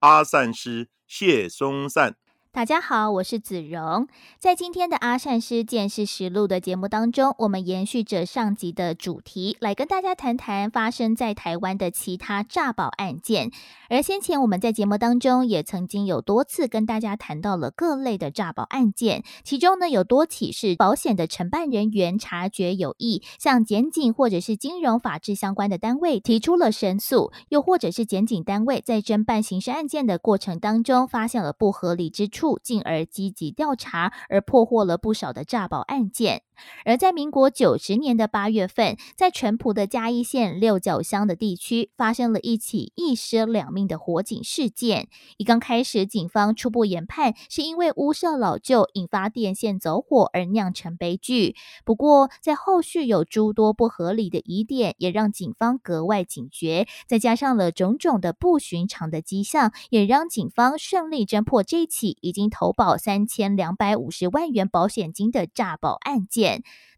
阿散师谢松散。大家好，我是子荣。在今天的阿善师见识实录的节目当中，我们延续着上集的主题，来跟大家谈谈发生在台湾的其他诈保案件。而先前我们在节目当中也曾经有多次跟大家谈到了各类的诈保案件，其中呢有多起是保险的承办人员察觉有异，向检警或者是金融法制相关的单位提出了申诉，又或者是检警单位在侦办刑事案件的过程当中发现了不合理之处。处进而积极调查，而破获了不少的诈保案件。而在民国九十年的八月份，在淳朴的嘉义县六角乡的地区，发生了一起一尸两命的火警事件。一刚开始，警方初步研判是因为屋舍老旧引发电线走火而酿成悲剧。不过，在后续有诸多不合理的疑点，也让警方格外警觉。再加上了种种的不寻常的迹象，也让警方顺利侦破这起已经投保三千两百五十万元保险金的诈保案件。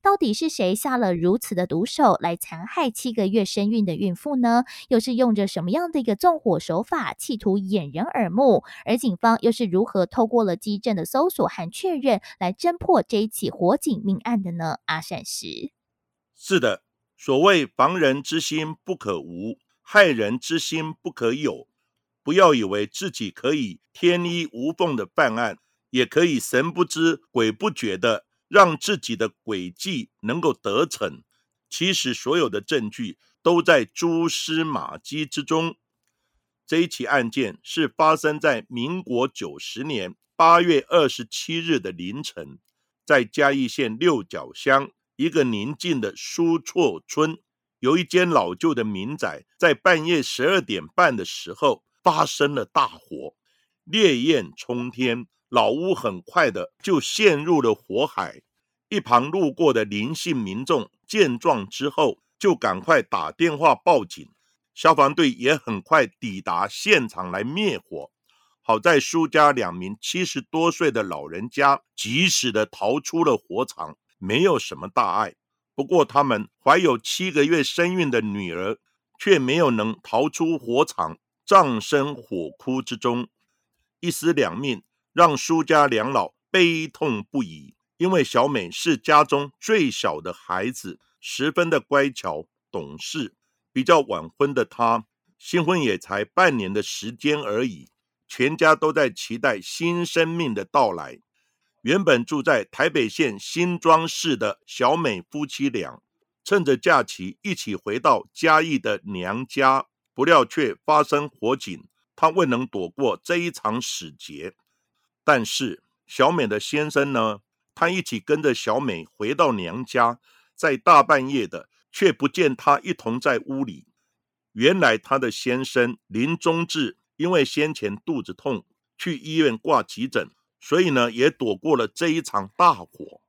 到底是谁下了如此的毒手来残害七个月身孕的孕妇呢？又是用着什么样的一个纵火手法，企图掩人耳目？而警方又是如何透过了基证的搜索和确认，来侦破这一起火警命案的呢？阿善石，是的，所谓防人之心不可无，害人之心不可有。不要以为自己可以天衣无缝的办案，也可以神不知鬼不觉的。让自己的诡计能够得逞，其实所有的证据都在蛛丝马迹之中。这一起案件是发生在民国九十年八月二十七日的凌晨，在嘉义县六角乡一个宁静的苏厝村，有一间老旧的民宅，在半夜十二点半的时候发生了大火，烈焰冲天。老屋很快的就陷入了火海，一旁路过的林姓民众见状之后，就赶快打电话报警，消防队也很快抵达现场来灭火。好在苏家两名七十多岁的老人家及时的逃出了火场，没有什么大碍。不过他们怀有七个月身孕的女儿，却没有能逃出火场，葬身火窟之中，一尸两命。让苏家两老悲痛不已，因为小美是家中最小的孩子，十分的乖巧懂事。比较晚婚的她，新婚也才半年的时间而已，全家都在期待新生命的到来。原本住在台北县新庄市的小美夫妻俩，趁着假期一起回到嘉义的娘家，不料却发生火警，她未能躲过这一场死劫。但是小美的先生呢？他一起跟着小美回到娘家，在大半夜的，却不见他一同在屋里。原来他的先生林中志因为先前肚子痛，去医院挂急诊，所以呢，也躲过了这一场大火。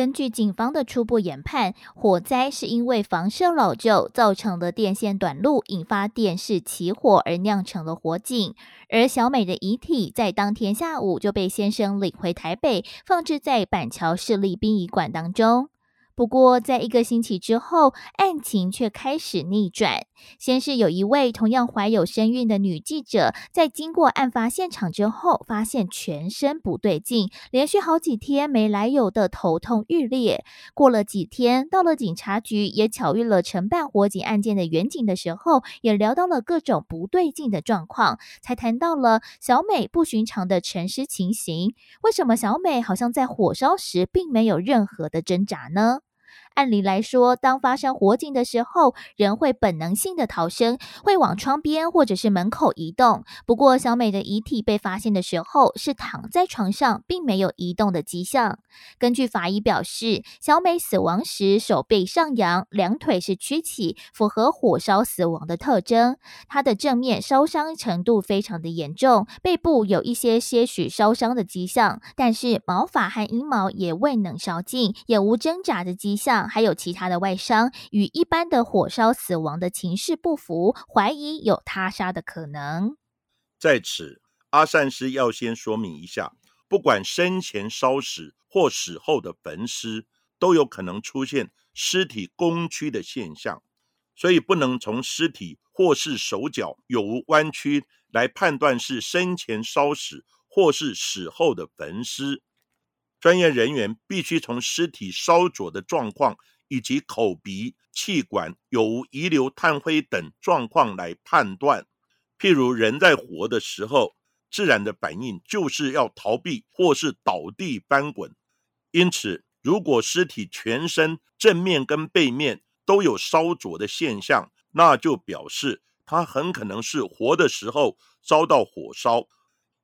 根据警方的初步研判，火灾是因为房舍老旧造成的电线短路，引发电视起火而酿成了火警。而小美的遗体在当天下午就被先生领回台北，放置在板桥市立殡仪馆当中。不过，在一个星期之后，案情却开始逆转。先是有一位同样怀有身孕的女记者，在经过案发现场之后，发现全身不对劲，连续好几天没来由的头痛欲裂。过了几天，到了警察局，也巧遇了承办火警案件的员警的时候，也聊到了各种不对劲的状况，才谈到了小美不寻常的沉尸情形。为什么小美好像在火烧时并没有任何的挣扎呢？按理来说，当发生火警的时候，人会本能性的逃生，会往窗边或者是门口移动。不过，小美的遗体被发现的时候是躺在床上，并没有移动的迹象。根据法医表示，小美死亡时手背上扬，两腿是曲起，符合火烧死亡的特征。她的正面烧伤程度非常的严重，背部有一些些许烧伤的迹象，但是毛发和阴毛也未能烧尽，也无挣扎的迹象。还有其他的外伤，与一般的火烧死亡的情势不符，怀疑有他杀的可能。在此，阿善师要先说明一下，不管生前烧死或死后的焚尸，都有可能出现尸体弓曲的现象，所以不能从尸体或是手脚有无弯曲来判断是生前烧死或是死后的焚尸。专业人员必须从尸体烧灼的状况以及口鼻、气管有无遗留炭灰等状况来判断。譬如人在活的时候，自然的反应就是要逃避或是倒地翻滚。因此，如果尸体全身正面跟背面都有烧灼的现象，那就表示他很可能是活的时候遭到火烧。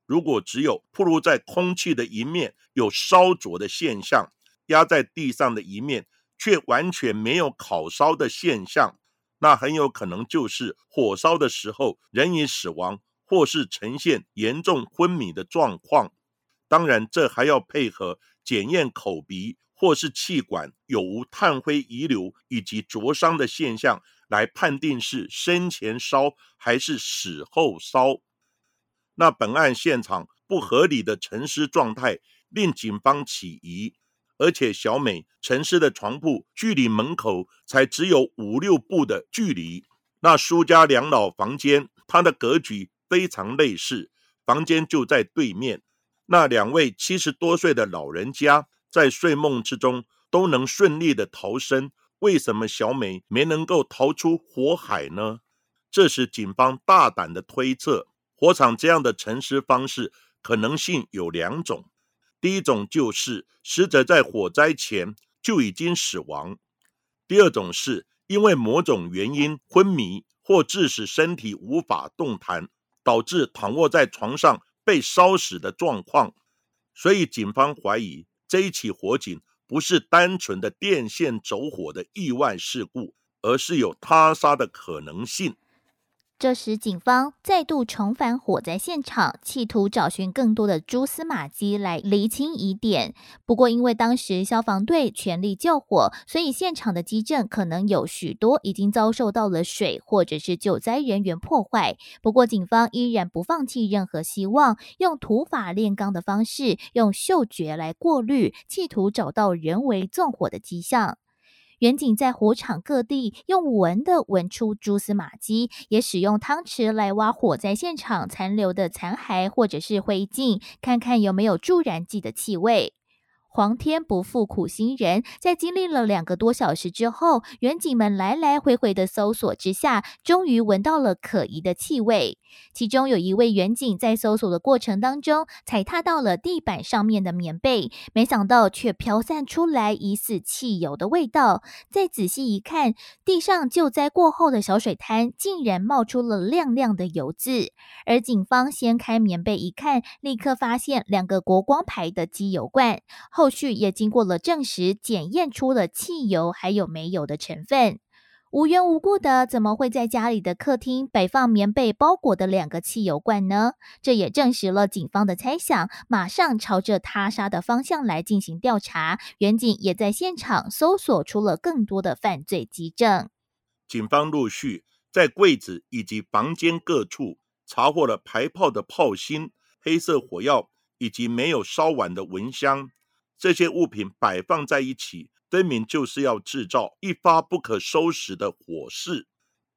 如果只有暴露在空气的一面有烧灼的现象，压在地上的一面却完全没有烤烧的现象，那很有可能就是火烧的时候人已死亡，或是呈现严重昏迷的状况。当然，这还要配合检验口鼻或是气管有无炭灰遗留以及灼伤的现象，来判定是生前烧还是死后烧。那本案现场不合理的沉尸状态令警方起疑，而且小美沉尸的床铺距离门口才只有五六步的距离。那苏家两老房间，它的格局非常类似，房间就在对面。那两位七十多岁的老人家在睡梦之中都能顺利的逃生，为什么小美没能够逃出火海呢？这时警方大胆的推测。火场这样的沉尸方式可能性有两种，第一种就是死者在火灾前就已经死亡；第二种是因为某种原因昏迷或致使身体无法动弹，导致躺卧在床上被烧死的状况。所以警方怀疑这一起火警不是单纯的电线走火的意外事故，而是有他杀的可能性。这时，警方再度重返火灾现场，企图找寻更多的蛛丝马迹来厘清疑点。不过，因为当时消防队全力救火，所以现场的基证可能有许多已经遭受到了水或者是救灾人员破坏。不过，警方依然不放弃任何希望，用土法炼钢的方式，用嗅觉来过滤，企图找到人为纵火的迹象。远景在火场各地用闻的闻出蛛丝马迹，也使用汤匙来挖火灾现场残留的残骸或者是灰烬，看看有没有助燃剂的气味。皇天不负苦心人，在经历了两个多小时之后，远景们来来回回的搜索之下，终于闻到了可疑的气味。其中有一位远警在搜索的过程当中，踩踏到了地板上面的棉被，没想到却飘散出来疑似汽油的味道。再仔细一看，地上救灾过后的小水滩竟然冒出了亮亮的油渍。而警方掀开棉被一看，立刻发现两个国光牌的机油罐。后续也经过了证实，检验出了汽油还有煤油的成分。无缘无故的，怎么会在家里的客厅摆放棉被包裹的两个汽油罐呢？这也证实了警方的猜想，马上朝着他杀的方向来进行调查。远警也在现场搜索出了更多的犯罪迹证。警方陆续在柜子以及房间各处查获了排炮的炮芯、黑色火药以及没有烧完的蚊香。这些物品摆放在一起，分明就是要制造一发不可收拾的火势。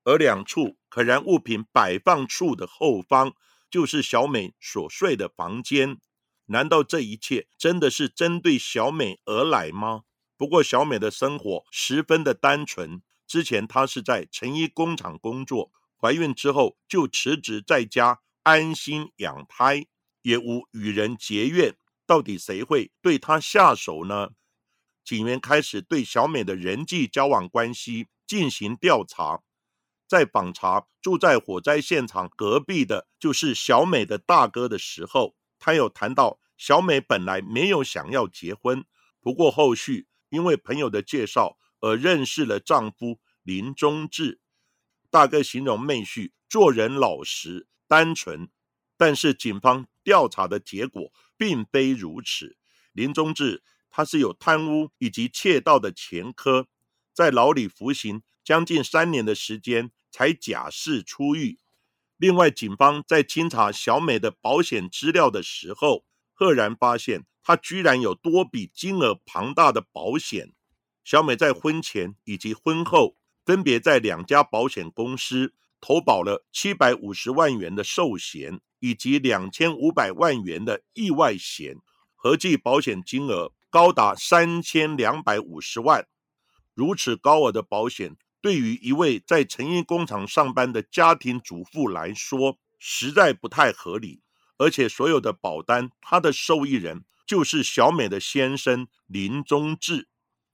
而两处可燃物品摆放处的后方，就是小美所睡的房间。难道这一切真的是针对小美而来吗？不过小美的生活十分的单纯。之前她是在成衣工厂工作，怀孕之后就辞职在家安心养胎，也无与人结怨。到底谁会对她下手呢？警员开始对小美的人际交往关系进行调查。在访查住在火灾现场隔壁的，就是小美的大哥的时候，他有谈到小美本来没有想要结婚，不过后续因为朋友的介绍而认识了丈夫林中志。大哥形容妹婿做人老实单纯，但是警方调查的结果并非如此。林中志他是有贪污以及窃盗的前科，在牢里服刑将近三年的时间。才假释出狱。另外，警方在清查小美的保险资料的时候，赫然发现她居然有多笔金额庞大的保险。小美在婚前以及婚后，分别在两家保险公司投保了七百五十万元的寿险以及两千五百万元的意外险，合计保险金额高达三千两百五十万。如此高额的保险。对于一位在成衣工厂上班的家庭主妇来说，实在不太合理。而且，所有的保单，它的受益人就是小美的先生林宗志。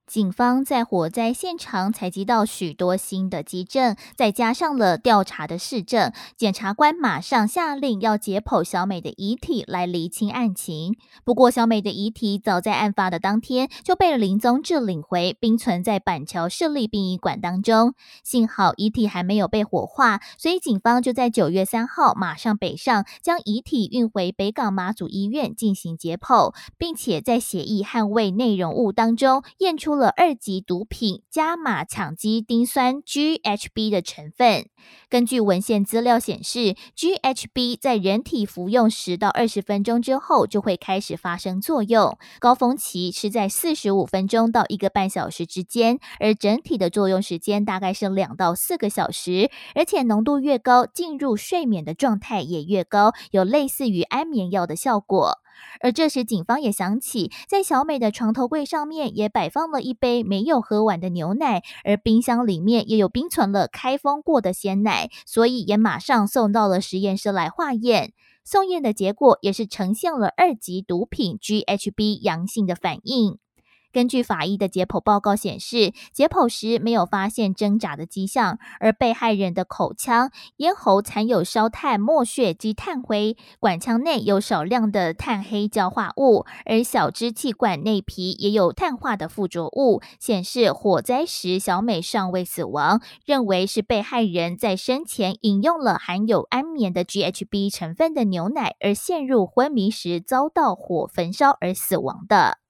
警方在火灾现场采集到许多新的基证，再加上了调查的市证，检察官马上下令要解剖小美的遗体来厘清案情。不过，小美的遗体早在案发的当天就被林宗志领回，并存在板桥市立殡仪馆当中。幸好遗体还没有被火化，所以警方就在九月三号马上北上，将遗体运回北港马祖医院进行解剖，并且在血液捍卫内容物当中验出。了二级毒品加马羟基丁酸 （GHB） 的成分。根据文献资料显示，GHB 在人体服用十到二十分钟之后就会开始发生作用，高峰期是在四十五分钟到一个半小时之间，而整体的作用时间大概是两到四个小时。而且浓度越高，进入睡眠的状态也越高，有类似于安眠药的效果。而这时，警方也想起，在小美的床头柜上面也摆放了一杯没有喝完的牛奶，而冰箱里面也有冰存了开封过的鲜奶，所以也马上送到了实验室来化验。送验的结果也是呈现了二级毒品 GHB 阳性的反应。根据法医的解剖报告显示，解剖时没有发现挣扎的迹象，而被害人的口腔、咽喉残有烧炭墨血及炭灰，管腔内有少量的炭黑焦化物，而小支气管内皮也有碳化的附着物，显示火灾时小美尚未死亡，认为是被害人在生前饮用了含有安眠的 GHB 成分的牛奶，而陷入昏迷时遭到火焚烧而死亡的。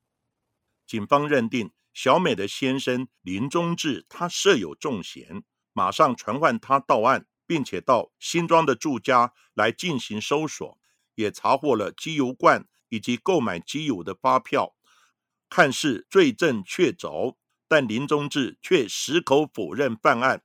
警方认定小美的先生林中志他设有重嫌，马上传唤他到案，并且到新庄的住家来进行搜索，也查获了机油罐以及购买机油的发票，看似罪证确凿，但林中志却矢口否认犯案。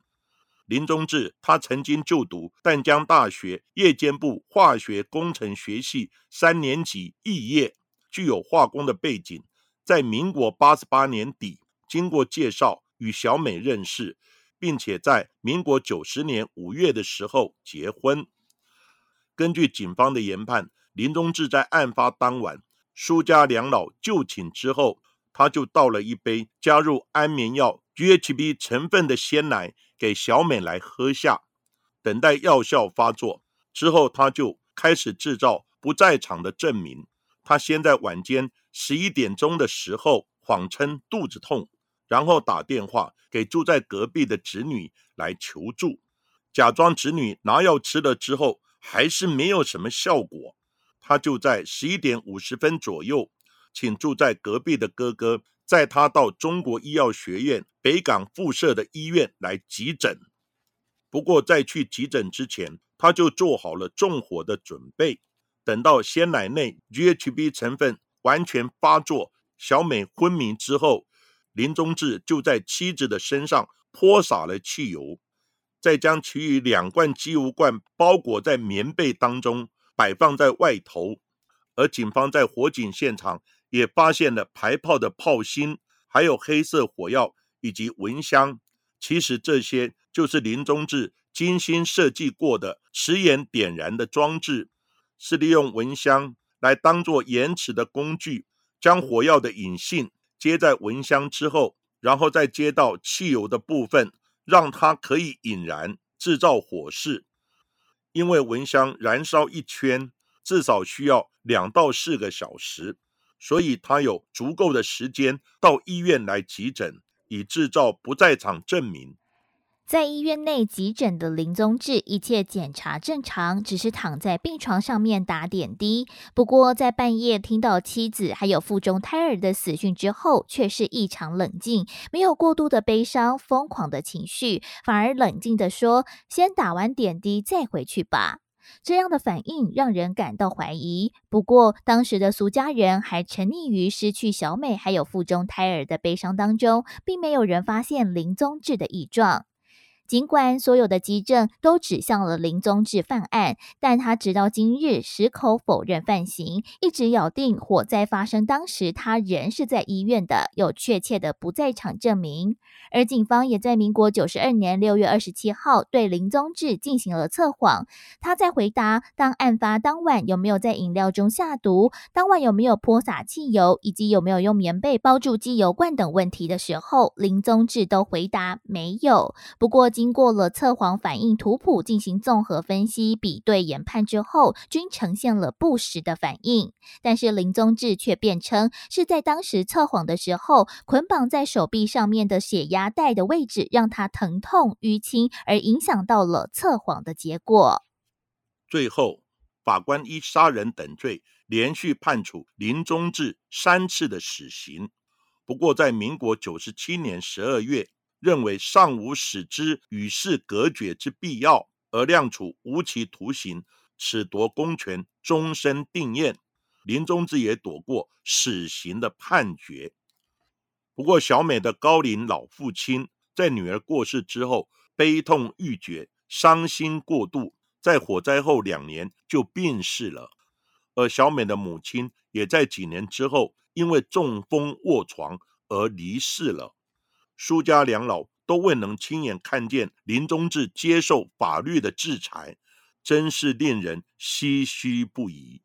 林中志他曾经就读淡江大学夜间部化学工程学系三年级肄业，具有化工的背景。在民国八十八年底，经过介绍与小美认识，并且在民国九十年五月的时候结婚。根据警方的研判，林宗志在案发当晚，苏家两老就寝之后，他就倒了一杯加入安眠药 GHB 成分的鲜奶给小美来喝下，等待药效发作之后，他就开始制造不在场的证明。他先在晚间。十一点钟的时候，谎称肚子痛，然后打电话给住在隔壁的侄女来求助，假装侄女拿药吃了之后还是没有什么效果，他就在十一点五十分左右，请住在隔壁的哥哥载他到中国医药学院北港附设的医院来急诊。不过在去急诊之前，他就做好了纵火的准备，等到鲜奶内 GHB 成分。完全发作，小美昏迷之后，林宗志就在妻子的身上泼洒了汽油，再将其余两罐机油罐包裹在棉被当中，摆放在外头。而警方在火警现场也发现了排炮的炮芯，还有黑色火药以及蚊香。其实这些就是林宗志精心设计过的迟延点燃的装置，是利用蚊香。来当做延迟的工具，将火药的引信接在蚊香之后，然后再接到汽油的部分，让它可以引燃，制造火势。因为蚊香燃烧一圈至少需要两到四个小时，所以他有足够的时间到医院来急诊，以制造不在场证明。在医院内急诊的林宗志，一切检查正常，只是躺在病床上面打点滴。不过，在半夜听到妻子还有腹中胎儿的死讯之后，却是异常冷静，没有过度的悲伤、疯狂的情绪，反而冷静的说：“先打完点滴再回去吧。”这样的反应让人感到怀疑。不过，当时的苏家人还沉溺于失去小美还有腹中胎儿的悲伤当中，并没有人发现林宗志的异状。尽管所有的基证都指向了林宗志犯案，但他直到今日矢口否认犯行，一直咬定火灾发生当时他人是在医院的，有确切的不在场证明。而警方也在民国九十二年六月二十七号对林宗志进行了测谎。他在回答当案发当晚有没有在饮料中下毒，当晚有没有泼洒汽油，以及有没有用棉被包住机油罐等问题的时候，林宗志都回答没有。不过，经过了测谎反应图谱进行综合分析、比对研判之后，均呈现了不实的反应。但是林宗志却辩称是在当时测谎的时候，捆绑在手臂上面的血压带的位置让他疼痛淤青，而影响到了测谎的结果。最后，法官依杀人等罪，连续判处林宗志三次的死刑。不过，在民国九十七年十二月。认为尚无使之与世隔绝之必要，而量处无期徒刑，褫夺公权，终身定验。林宗志也躲过死刑的判决。不过，小美的高龄老父亲在女儿过世之后，悲痛欲绝，伤心过度，在火灾后两年就病逝了。而小美的母亲也在几年之后，因为中风卧床而离世了。苏家两老都未能亲眼看见林宗志接受法律的制裁，真是令人唏嘘不已。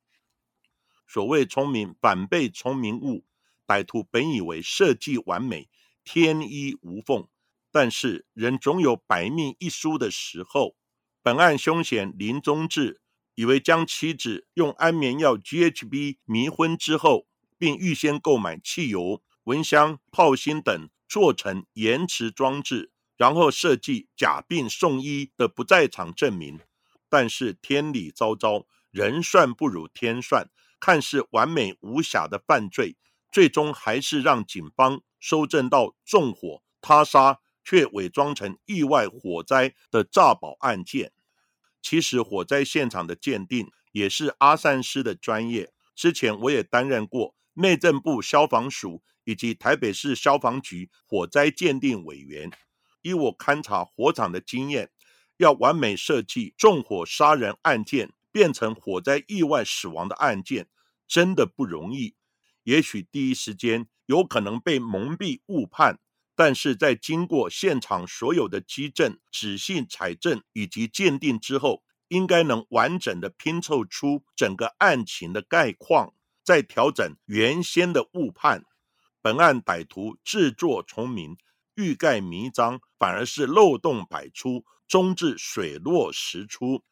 所谓聪明反被聪明误，歹徒本以为设计完美、天衣无缝，但是人总有百密一疏的时候。本案凶嫌林宗志以为将妻子用安眠药 GHB 迷昏之后，并预先购买汽油、蚊香、炮芯等。做成延迟装置，然后设计假病送医的不在场证明。但是天理昭昭，人算不如天算，看似完美无瑕的犯罪，最终还是让警方收证到纵火他杀，却伪装成意外火灾的诈保案件。其实火灾现场的鉴定也是阿善师的专业，之前我也担任过内政部消防署。以及台北市消防局火灾鉴定委员，以我勘察火场的经验，要完美设计纵火杀人案件变成火灾意外死亡的案件，真的不容易。也许第一时间有可能被蒙蔽误判，但是在经过现场所有的基证、仔细采证以及鉴定之后，应该能完整的拼凑出整个案情的概况，再调整原先的误判。本案歹徒自作聪明，欲盖弥彰，反而是漏洞百出，终至水落石出。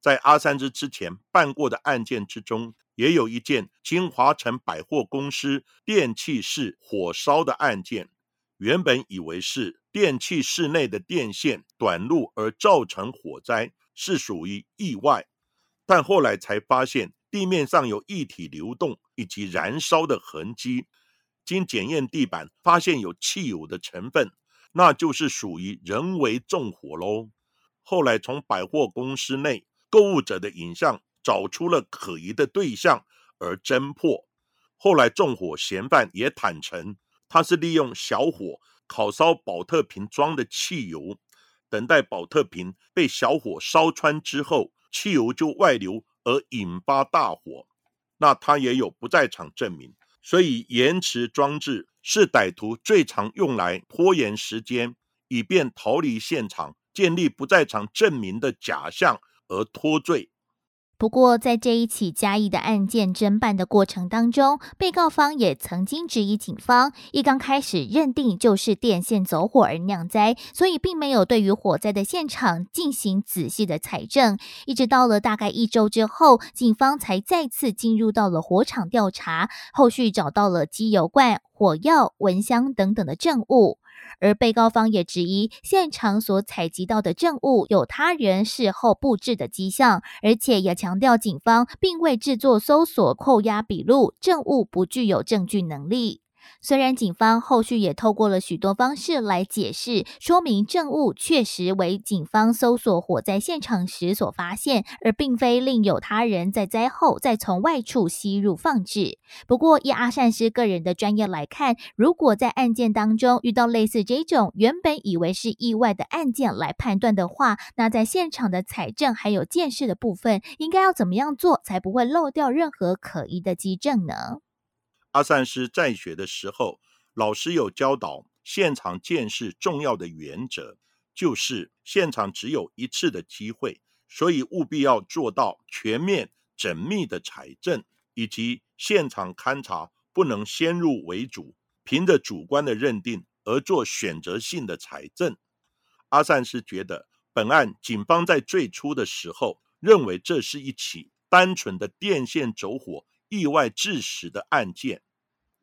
在阿三之之前办过的案件之中，也有一件金华城百货公司电器室火烧的案件。原本以为是电器室内的电线短路而造成火灾，是属于意外，但后来才发现地面上有液体流动以及燃烧的痕迹。经检验地板，发现有汽油的成分，那就是属于人为纵火喽。后来从百货公司内购物者的影像找出了可疑的对象，而侦破。后来纵火嫌犯也坦诚，他是利用小火烤烧保特瓶装的汽油，等待保特瓶被小火烧穿之后，汽油就外流而引发大火。那他也有不在场证明。所以，延迟装置是歹徒最常用来拖延时间，以便逃离现场、建立不在场证明的假象而脱罪。不过，在这一起嘉义的案件侦办的过程当中，被告方也曾经质疑警方，一刚开始认定就是电线走火而酿灾，所以并没有对于火灾的现场进行仔细的采证。一直到了大概一周之后，警方才再次进入到了火场调查，后续找到了机油罐、火药、蚊香等等的证物。而被告方也质疑，现场所采集到的证物有他人事后布置的迹象，而且也强调警方并未制作搜索、扣押笔录，证物不具有证据能力。虽然警方后续也透过了许多方式来解释说明证物确实为警方搜索火灾现场时所发现，而并非另有他人在灾后再从外处吸入放置。不过，以阿善师个人的专业来看，如果在案件当中遇到类似这种原本以为是意外的案件来判断的话，那在现场的采证还有见识的部分，应该要怎么样做才不会漏掉任何可疑的基证呢？阿善师在学的时候，老师有教导现场见识重要的原则，就是现场只有一次的机会，所以务必要做到全面缜密的采证，以及现场勘查不能先入为主，凭着主观的认定而做选择性的采证。阿善师觉得，本案警方在最初的时候认为这是一起单纯的电线走火。意外致死的案件，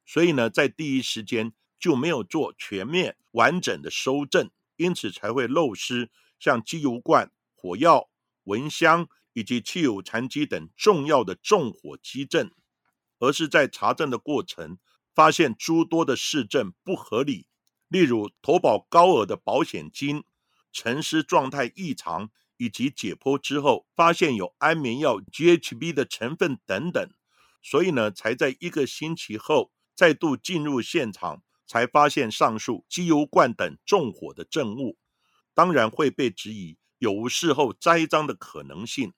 所以呢，在第一时间就没有做全面完整的收证，因此才会漏失像机油罐、火药、蚊香以及汽油残机等重要的纵火基证，而是在查证的过程发现诸多的市政不合理，例如投保高额的保险金、沉尸状态异常，以及解剖之后发现有安眠药 GHB 的成分等等。所以呢，才在一个星期后再度进入现场，才发现上述机油罐等纵火的证物，当然会被质疑有无事后栽赃的可能性。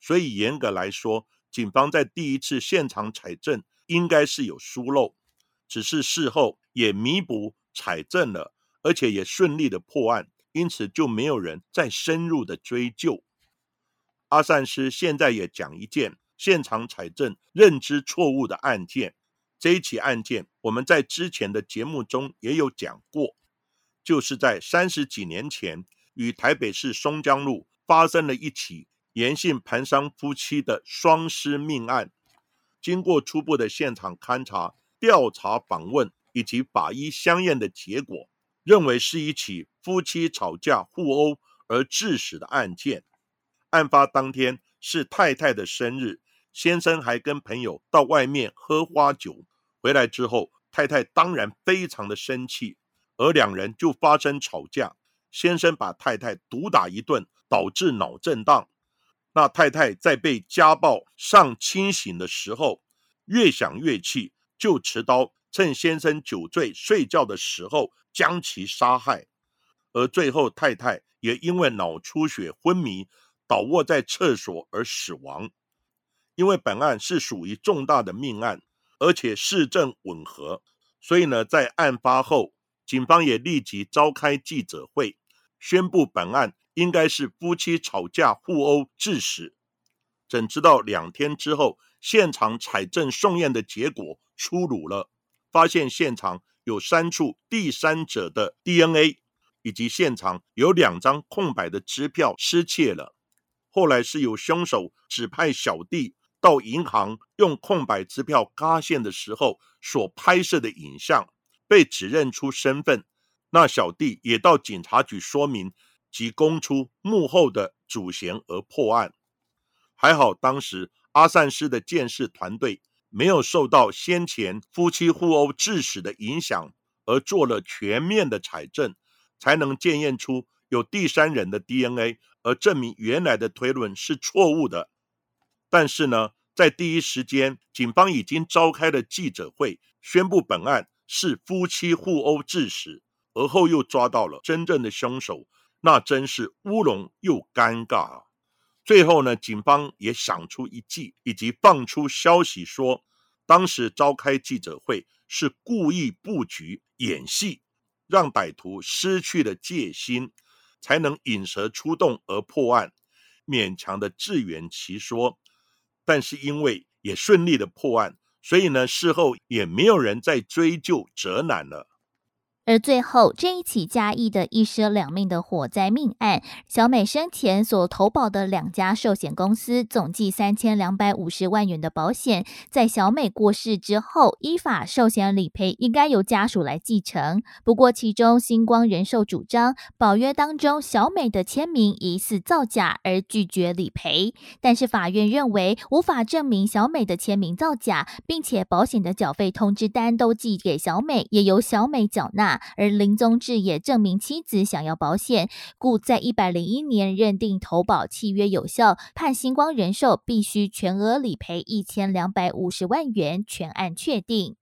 所以严格来说，警方在第一次现场采证应该是有疏漏，只是事后也弥补采证了，而且也顺利的破案，因此就没有人再深入的追究。阿善师现在也讲一件。现场采证认知错误的案件，这一起案件我们在之前的节目中也有讲过，就是在三十几年前，与台北市松江路发生了一起严姓盘商夫妻的双尸命案。经过初步的现场勘查、调查访问以及法医相验的结果，认为是一起夫妻吵架互殴而致死的案件。案发当天是太太的生日。先生还跟朋友到外面喝花酒，回来之后，太太当然非常的生气，而两人就发生吵架。先生把太太毒打一顿，导致脑震荡。那太太在被家暴上清醒的时候，越想越气，就持刀趁先生酒醉睡觉的时候将其杀害。而最后，太太也因为脑出血昏迷，倒卧在厕所而死亡。因为本案是属于重大的命案，而且市政吻合，所以呢，在案发后，警方也立即召开记者会，宣布本案应该是夫妻吵架互殴致死。怎知道两天之后，现场采证送验的结果出炉了，发现现场有三处第三者的 DNA，以及现场有两张空白的支票失窃了。后来是有凶手指派小弟。到银行用空白支票嘎线的时候所拍摄的影像被指认出身份，那小弟也到警察局说明及供出幕后的主嫌而破案。还好当时阿善师的鉴识团队没有受到先前夫妻互殴致死的影响，而做了全面的采证，才能检验出有第三人的 DNA，而证明原来的推论是错误的。但是呢，在第一时间，警方已经召开了记者会，宣布本案是夫妻互殴致死，而后又抓到了真正的凶手，那真是乌龙又尴尬啊！最后呢，警方也想出一计，以及放出消息说，当时召开记者会是故意布局演戏，让歹徒失去了戒心，才能引蛇出洞而破案，勉强的自圆其说。但是因为也顺利的破案，所以呢，事后也没有人再追究责难了。而最后这一起嘉义的一尸两命的火灾命案，小美生前所投保的两家寿险公司总计三千两百五十万元的保险，在小美过世之后，依法寿险理赔应该由家属来继承。不过，其中星光人寿主张保约当中小美的签名疑似造假，而拒绝理赔。但是法院认为无法证明小美的签名造假，并且保险的缴费通知单都寄给小美，也由小美缴纳。而林宗志也证明妻子想要保险，故在一百零一年认定投保契约有效，判星光人寿必须全额理赔一千两百五十万元，全案确定。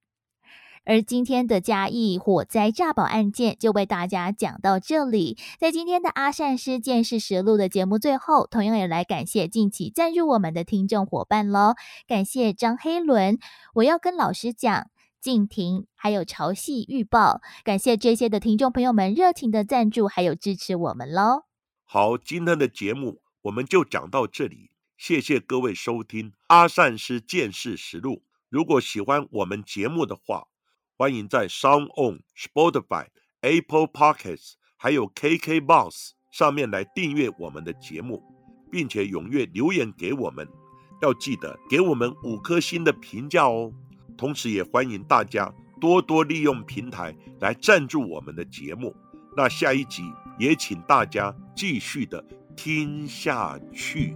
而今天的嘉义火灾诈保案件就为大家讲到这里。在今天的阿善师见识实录的节目最后，同样也来感谢近期赞助我们的听众伙伴喽，感谢张黑伦。我要跟老师讲。静婷，还有潮汐预报，感谢这些的听众朋友们热情的赞助，还有支持我们喽。好，今天的节目我们就讲到这里，谢谢各位收听阿善师见识实录。如果喜欢我们节目的话，欢迎在 Sound On、Spotify、Apple Podcasts 还有 KK Box 上面来订阅我们的节目，并且踊跃留言给我们，要记得给我们五颗星的评价哦。同时，也欢迎大家多多利用平台来赞助我们的节目。那下一集也请大家继续的听下去。